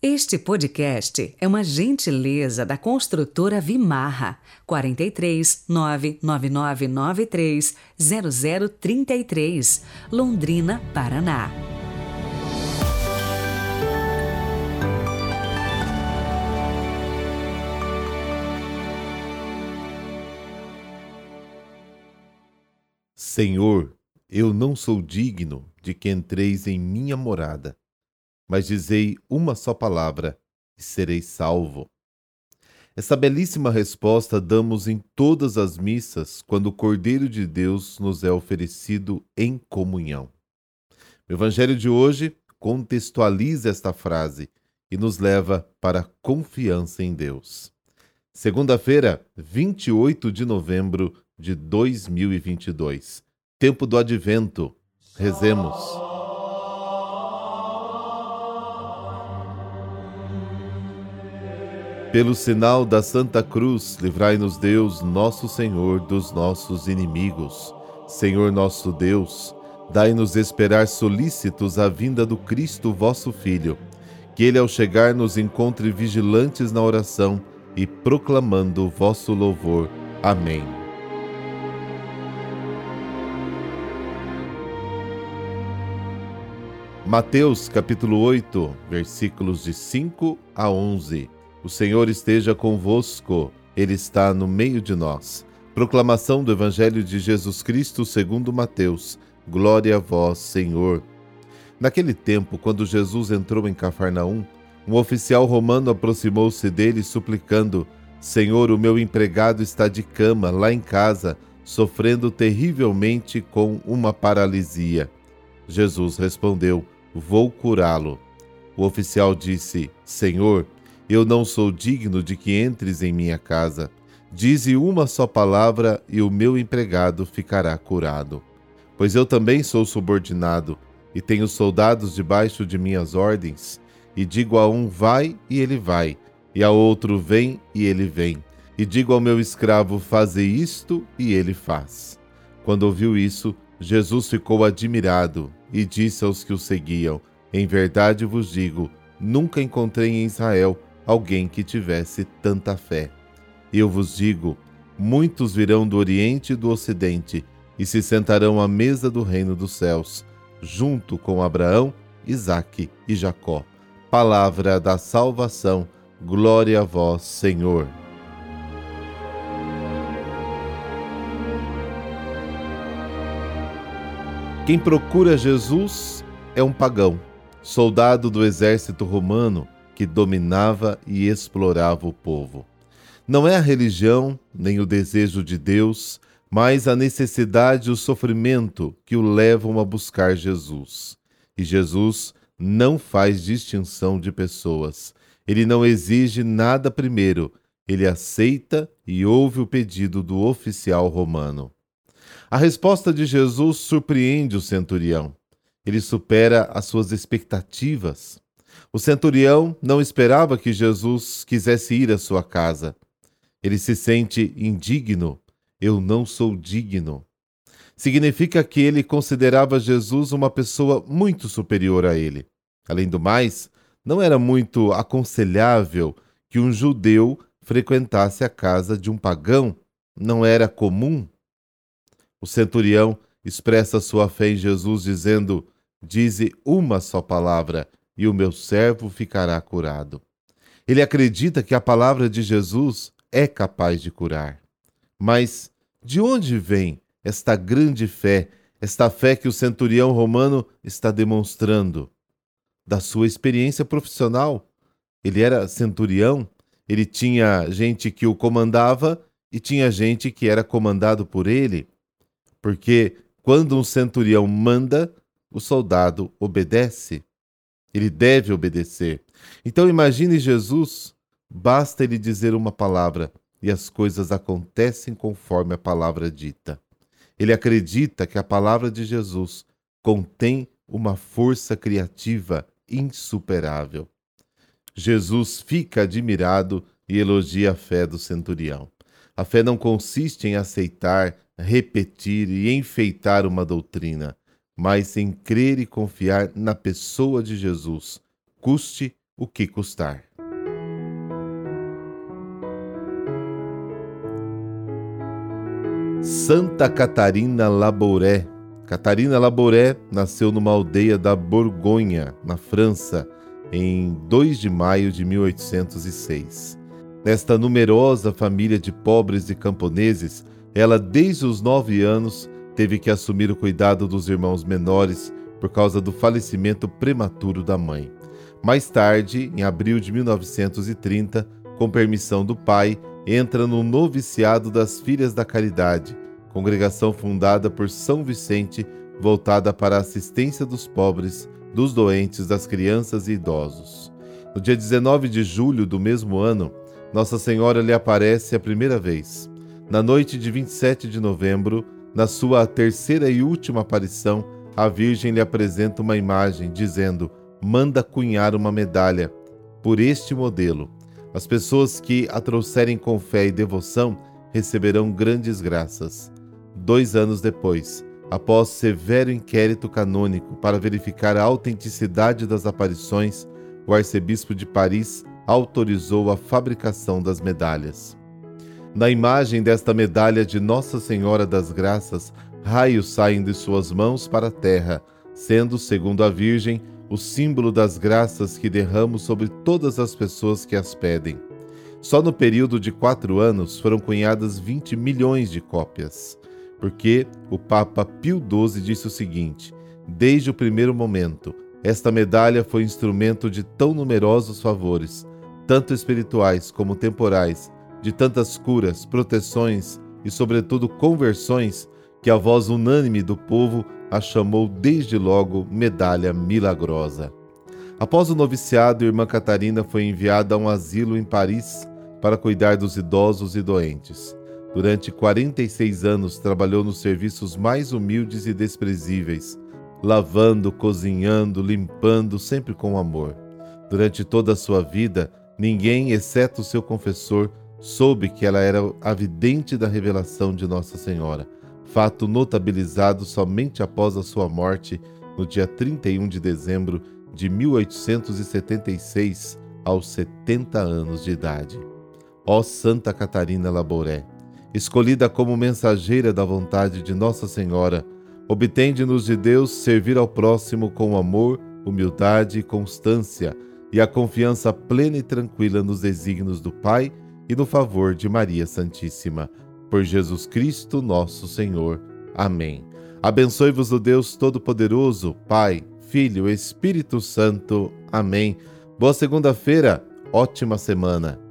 Este podcast é uma gentileza da construtora Vimarra 43 99993 0033, Londrina, Paraná. Senhor, eu não sou digno de que entreis em minha morada mas dizei uma só palavra e serei salvo. Essa belíssima resposta damos em todas as missas quando o Cordeiro de Deus nos é oferecido em comunhão. O Evangelho de hoje contextualiza esta frase e nos leva para a confiança em Deus. Segunda-feira, 28 de novembro de 2022. Tempo do Advento. Rezemos. Pelo sinal da Santa Cruz, livrai-nos Deus, nosso Senhor, dos nossos inimigos. Senhor nosso Deus, dai-nos esperar solícitos a vinda do Cristo, vosso Filho, que ele ao chegar nos encontre vigilantes na oração e proclamando o vosso louvor. Amém. Mateus capítulo 8, versículos de 5 a 11. O Senhor esteja convosco, Ele está no meio de nós. Proclamação do Evangelho de Jesus Cristo segundo Mateus. Glória a vós, Senhor. Naquele tempo, quando Jesus entrou em Cafarnaum, um oficial romano aproximou-se dele suplicando: Senhor, o meu empregado está de cama lá em casa, sofrendo terrivelmente com uma paralisia. Jesus respondeu: Vou curá-lo. O oficial disse: Senhor, eu não sou digno de que entres em minha casa. Dize uma só palavra e o meu empregado ficará curado. Pois eu também sou subordinado e tenho soldados debaixo de minhas ordens. E digo a um: vai, e ele vai, e a outro: vem, e ele vem. E digo ao meu escravo: faze isto, e ele faz. Quando ouviu isso, Jesus ficou admirado e disse aos que o seguiam: Em verdade vos digo, nunca encontrei em Israel alguém que tivesse tanta fé. Eu vos digo: muitos virão do Oriente e do Ocidente e se sentarão à mesa do reino dos céus, junto com Abraão, Isaque e Jacó. Palavra da salvação, glória a vós, Senhor. Quem procura Jesus é um pagão, soldado do exército romano que dominava e explorava o povo. Não é a religião, nem o desejo de Deus, mas a necessidade e o sofrimento que o levam a buscar Jesus. E Jesus não faz distinção de pessoas. Ele não exige nada primeiro, ele aceita e ouve o pedido do oficial romano. A resposta de Jesus surpreende o centurião. Ele supera as suas expectativas. O centurião não esperava que Jesus quisesse ir à sua casa. Ele se sente indigno. Eu não sou digno. Significa que ele considerava Jesus uma pessoa muito superior a ele. Além do mais, não era muito aconselhável que um judeu frequentasse a casa de um pagão. Não era comum. O centurião expressa sua fé em Jesus dizendo: Dize uma só palavra e o meu servo ficará curado. Ele acredita que a palavra de Jesus é capaz de curar. Mas de onde vem esta grande fé, esta fé que o centurião romano está demonstrando? Da sua experiência profissional. Ele era centurião, ele tinha gente que o comandava e tinha gente que era comandado por ele. Porque quando um centurião manda, o soldado obedece. Ele deve obedecer. Então imagine Jesus, basta ele dizer uma palavra e as coisas acontecem conforme a palavra dita. Ele acredita que a palavra de Jesus contém uma força criativa insuperável. Jesus fica admirado e elogia a fé do centurião. A fé não consiste em aceitar, repetir e enfeitar uma doutrina mas em crer e confiar na pessoa de Jesus, custe o que custar. Santa Catarina Labouré. Catarina Labouré nasceu numa aldeia da Borgonha, na França, em 2 de maio de 1806. Nesta numerosa família de pobres e camponeses, ela, desde os nove anos, teve que assumir o cuidado dos irmãos menores por causa do falecimento prematuro da mãe. Mais tarde, em abril de 1930, com permissão do pai, entra no noviciado das Filhas da Caridade, congregação fundada por São Vicente, voltada para a assistência dos pobres, dos doentes, das crianças e idosos. No dia 19 de julho do mesmo ano, Nossa Senhora lhe aparece a primeira vez. Na noite de 27 de novembro, na sua terceira e última aparição, a Virgem lhe apresenta uma imagem, dizendo: Manda cunhar uma medalha por este modelo. As pessoas que a trouxerem com fé e devoção receberão grandes graças. Dois anos depois, após severo inquérito canônico para verificar a autenticidade das aparições, o arcebispo de Paris autorizou a fabricação das medalhas. Na imagem desta medalha de Nossa Senhora das Graças, raios saem de suas mãos para a terra, sendo, segundo a Virgem, o símbolo das graças que derramo sobre todas as pessoas que as pedem. Só no período de quatro anos foram cunhadas 20 milhões de cópias, porque o Papa Pio XII disse o seguinte: Desde o primeiro momento, esta medalha foi instrumento de tão numerosos favores, tanto espirituais como temporais, de tantas curas, proteções e, sobretudo, conversões, que a voz unânime do povo a chamou desde logo medalha milagrosa. Após o noviciado, irmã Catarina foi enviada a um asilo em Paris para cuidar dos idosos e doentes. Durante 46 anos trabalhou nos serviços mais humildes e desprezíveis, lavando, cozinhando, limpando, sempre com amor. Durante toda a sua vida, ninguém, exceto seu confessor, soube que ela era a vidente da revelação de Nossa Senhora, fato notabilizado somente após a sua morte no dia 31 de dezembro de 1876, aos 70 anos de idade. Ó Santa Catarina Laboré, escolhida como mensageira da vontade de Nossa Senhora, obtende-nos de Deus servir ao próximo com amor, humildade e constância, e a confiança plena e tranquila nos desígnios do Pai e no favor de Maria Santíssima. Por Jesus Cristo, nosso Senhor. Amém. Abençoe-vos o Deus Todo-Poderoso, Pai, Filho, Espírito Santo. Amém. Boa segunda-feira, ótima semana.